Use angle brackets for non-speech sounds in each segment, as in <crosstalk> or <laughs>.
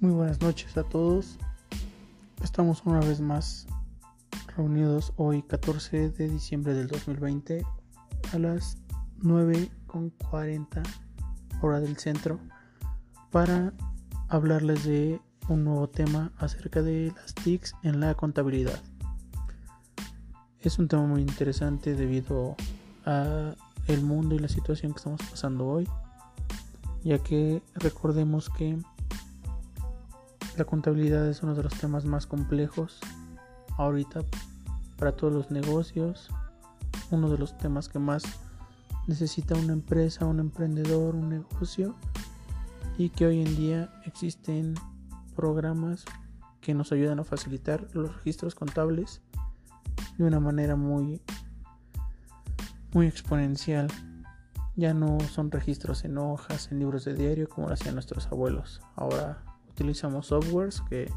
Muy buenas noches a todos. Estamos una vez más reunidos hoy 14 de diciembre del 2020 a las 9.40 hora del centro para hablarles de un nuevo tema acerca de las TICs en la contabilidad. Es un tema muy interesante debido a el mundo y la situación que estamos pasando hoy, ya que recordemos que la contabilidad es uno de los temas más complejos ahorita para todos los negocios, uno de los temas que más necesita una empresa, un emprendedor, un negocio y que hoy en día existen programas que nos ayudan a facilitar los registros contables de una manera muy muy exponencial. Ya no son registros en hojas, en libros de diario como lo hacían nuestros abuelos. Ahora utilizamos softwares que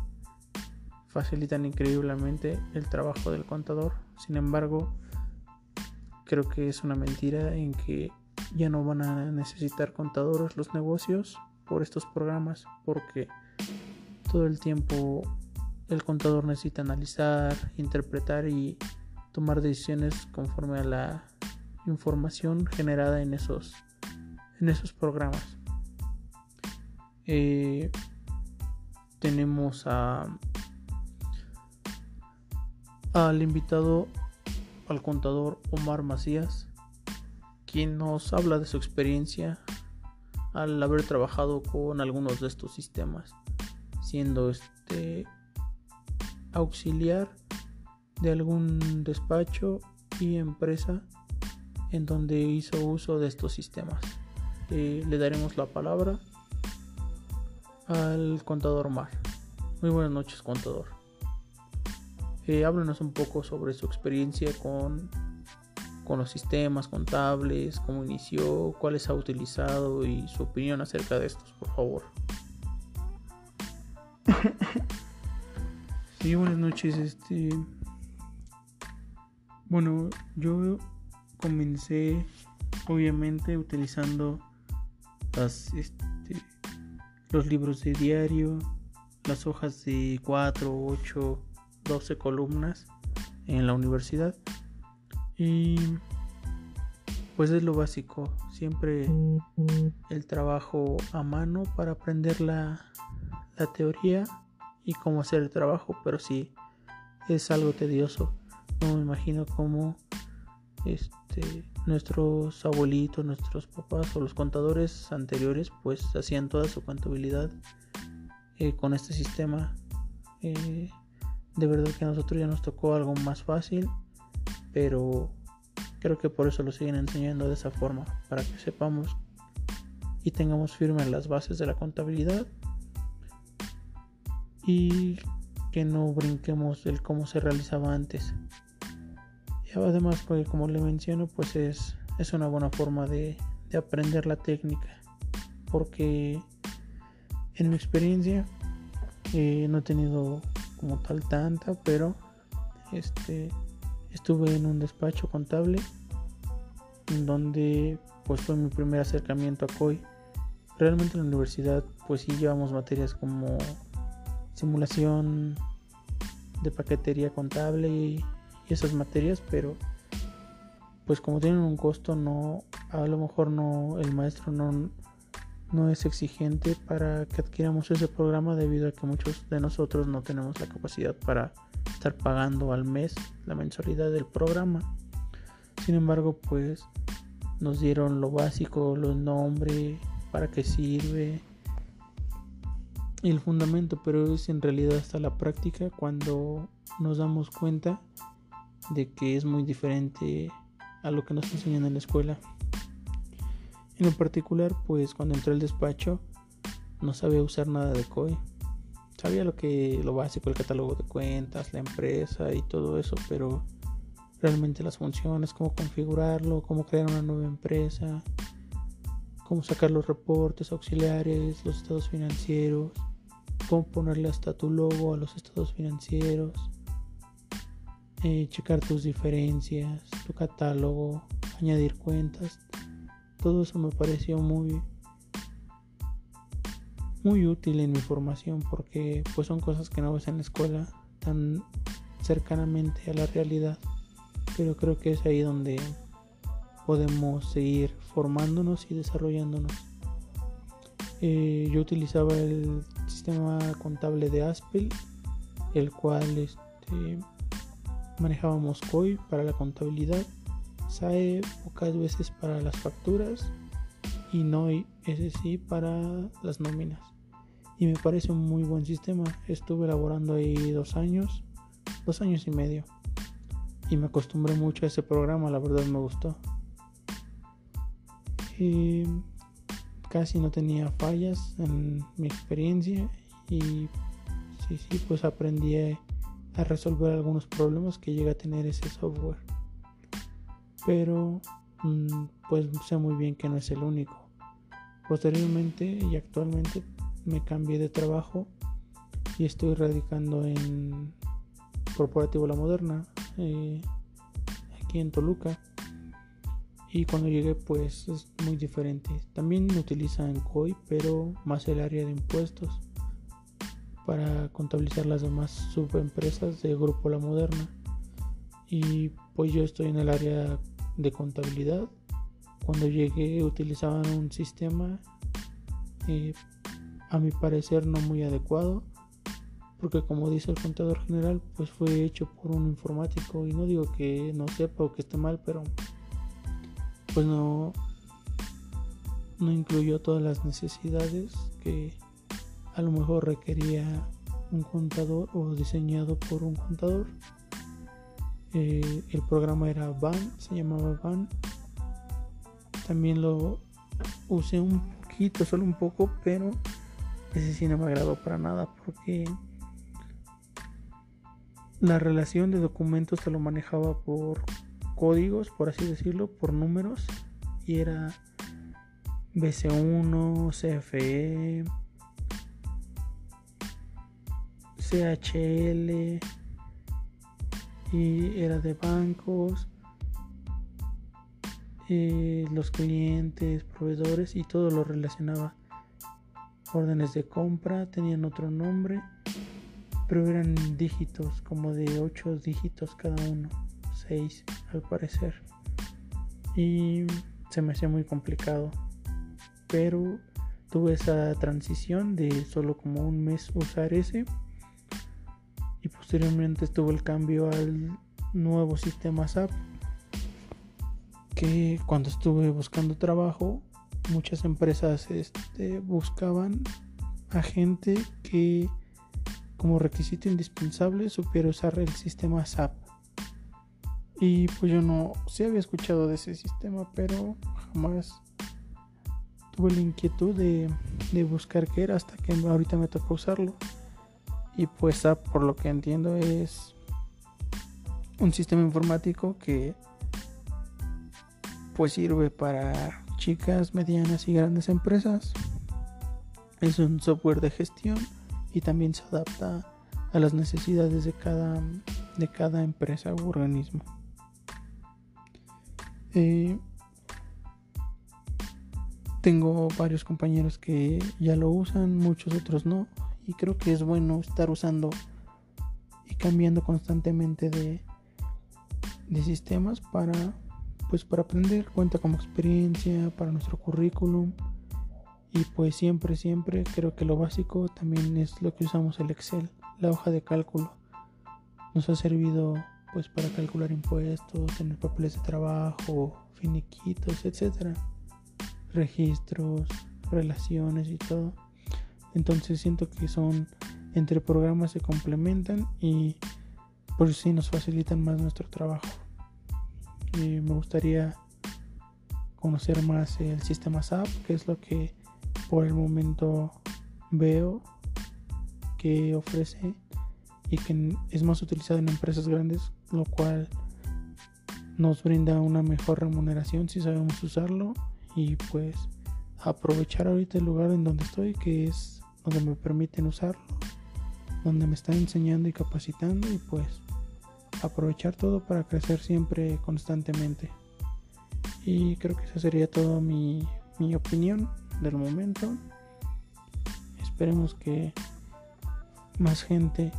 facilitan increíblemente el trabajo del contador. Sin embargo, creo que es una mentira en que ya no van a necesitar contadores los negocios por estos programas porque todo el tiempo el contador necesita analizar, interpretar y tomar decisiones conforme a la información generada en esos en esos programas. Eh, tenemos a al invitado al contador Omar Macías quien nos habla de su experiencia al haber trabajado con algunos de estos sistemas siendo este auxiliar de algún despacho y empresa en donde hizo uso de estos sistemas. Eh, le daremos la palabra al contador Mar. Muy buenas noches, contador. Eh, háblanos un poco sobre su experiencia con, con los sistemas contables, cómo inició, cuáles ha utilizado y su opinión acerca de estos, por favor. <laughs> Sí, buenas noches. Este, bueno, yo comencé obviamente utilizando las este, los libros de diario, las hojas de 4, 8, 12 columnas en la universidad. Y pues es lo básico, siempre el trabajo a mano para aprender la, la teoría y cómo hacer el trabajo, pero sí es algo tedioso. No me imagino cómo este nuestros abuelitos, nuestros papás o los contadores anteriores pues hacían toda su contabilidad eh, con este sistema. Eh, de verdad que a nosotros ya nos tocó algo más fácil, pero creo que por eso lo siguen enseñando de esa forma, para que sepamos y tengamos firmes las bases de la contabilidad y que no brinquemos el cómo se realizaba antes además, pues, como le menciono, pues es, es una buena forma de, de aprender la técnica. Porque en mi experiencia eh, no he tenido como tal tanta, pero este estuve en un despacho contable donde pues fue mi primer acercamiento a COI. Realmente en la universidad pues sí llevamos materias como simulación de paquetería contable esas materias, pero pues como tienen un costo, no, a lo mejor no, el maestro no, no es exigente para que adquiramos ese programa debido a que muchos de nosotros no tenemos la capacidad para estar pagando al mes la mensualidad del programa. Sin embargo, pues nos dieron lo básico, los nombres, para qué sirve y el fundamento, pero es en realidad hasta la práctica cuando nos damos cuenta de que es muy diferente a lo que nos enseñan en la escuela. En lo particular, pues cuando entré al despacho no sabía usar nada de COI. Sabía lo que lo básico, el catálogo de cuentas, la empresa y todo eso, pero realmente las funciones, cómo configurarlo, cómo crear una nueva empresa, cómo sacar los reportes auxiliares, los estados financieros, cómo ponerle hasta tu logo a los estados financieros, eh, checar tus diferencias, tu catálogo, añadir cuentas. Todo eso me pareció muy muy útil en mi formación porque pues son cosas que no ves en la escuela tan cercanamente a la realidad pero creo que es ahí donde podemos seguir formándonos y desarrollándonos eh, yo utilizaba el sistema contable de Aspel el cual este, manejábamos COI para la contabilidad SAE pocas veces para las facturas y NOI ese sí para las nóminas y me parece un muy buen sistema. Estuve elaborando ahí dos años, dos años y medio. Y me acostumbré mucho a ese programa, la verdad me gustó. Y casi no tenía fallas en mi experiencia y sí, sí, pues aprendí a resolver algunos problemas que llega a tener ese software. Pero mm, pues sé muy bien que no es el único. Posteriormente y actualmente me cambié de trabajo y estoy radicando en Corporativo La Moderna, eh, aquí en Toluca. Y cuando llegué pues es muy diferente. También utilizan COI, pero más el área de impuestos para contabilizar las demás subempresas de Grupo La Moderna. Y pues yo estoy en el área de contabilidad. Cuando llegué utilizaban un sistema eh, a mi parecer no muy adecuado porque como dice el contador general pues fue hecho por un informático y no digo que no sepa o que esté mal pero pues no no incluyó todas las necesidades que a lo mejor requería un contador o diseñado por un contador. Eh, el programa era van se llamaba van. También lo usé un poquito solo un poco pero ese sí no me agradó para nada porque la relación de documentos se lo manejaba por códigos, por así decirlo, por números y era BC1, CFE, CHL y era de bancos, los clientes, proveedores y todo lo relacionaba órdenes de compra tenían otro nombre, pero eran dígitos, como de 8 dígitos cada uno, 6 al parecer. Y se me hacía muy complicado, pero tuve esa transición de solo como un mes usar ese posteriormente estuvo el cambio al nuevo sistema SAP que cuando estuve buscando trabajo muchas empresas este, buscaban a gente que como requisito indispensable supiera usar el sistema SAP. Y pues yo no, sí había escuchado de ese sistema, pero jamás tuve la inquietud de, de buscar qué era hasta que ahorita me tocó usarlo. Y pues SAP, por lo que entiendo, es un sistema informático que pues sirve para chicas, medianas y grandes empresas. Es un software de gestión y también se adapta a las necesidades de cada, de cada empresa u organismo. Eh, tengo varios compañeros que ya lo usan, muchos otros no, y creo que es bueno estar usando y cambiando constantemente de, de sistemas para pues para aprender. Cuenta como experiencia para nuestro currículum y pues siempre siempre creo que lo básico también es lo que usamos el Excel la hoja de cálculo. Nos ha servido pues para calcular impuestos tener papeles de trabajo finiquitos etcétera. Registros relaciones y todo entonces siento que son entre programas se complementan y por si nos facilitan más nuestro trabajo. Me gustaría conocer más el sistema SAP, que es lo que por el momento veo que ofrece y que es más utilizado en empresas grandes, lo cual nos brinda una mejor remuneración si sabemos usarlo y pues aprovechar ahorita el lugar en donde estoy, que es donde me permiten usarlo, donde me están enseñando y capacitando y pues aprovechar todo para crecer siempre constantemente. Y creo que esa sería toda mi, mi opinión del momento. esperemos que más gente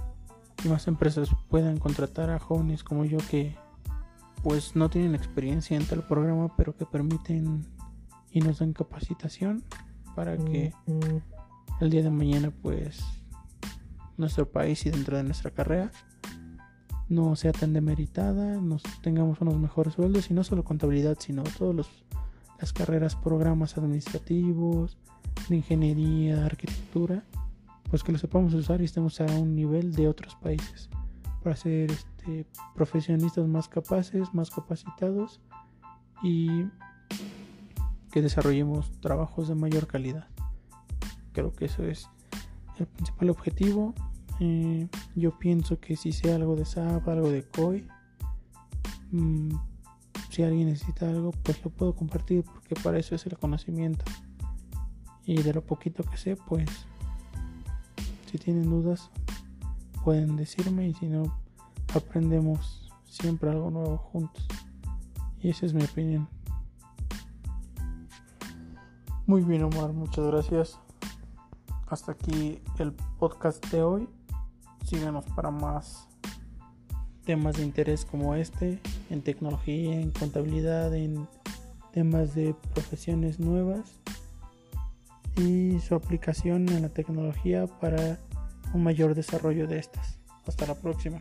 y más empresas puedan contratar a jóvenes como yo que pues no tienen experiencia en tal programa pero que permiten y nos dan capacitación para que el día de mañana pues nuestro país y dentro de nuestra carrera no sea tan demeritada, nos tengamos unos mejores sueldos y no solo contabilidad, sino todas las carreras, programas administrativos, de ingeniería, arquitectura, pues que lo sepamos usar y estemos a un nivel de otros países para ser este, profesionistas más capaces, más capacitados y que desarrollemos trabajos de mayor calidad. Creo que eso es el principal objetivo eh, yo pienso que si sé algo de SAP, algo de COI, mm, si alguien necesita algo, pues lo puedo compartir porque para eso es el conocimiento. Y de lo poquito que sé, pues si tienen dudas, pueden decirme y si no, aprendemos siempre algo nuevo juntos. Y esa es mi opinión. Muy bien, Omar, muchas gracias. Hasta aquí el podcast de hoy síganos para más temas de interés como este, en tecnología, en contabilidad, en temas de profesiones nuevas y su aplicación en la tecnología para un mayor desarrollo de estas. Hasta la próxima.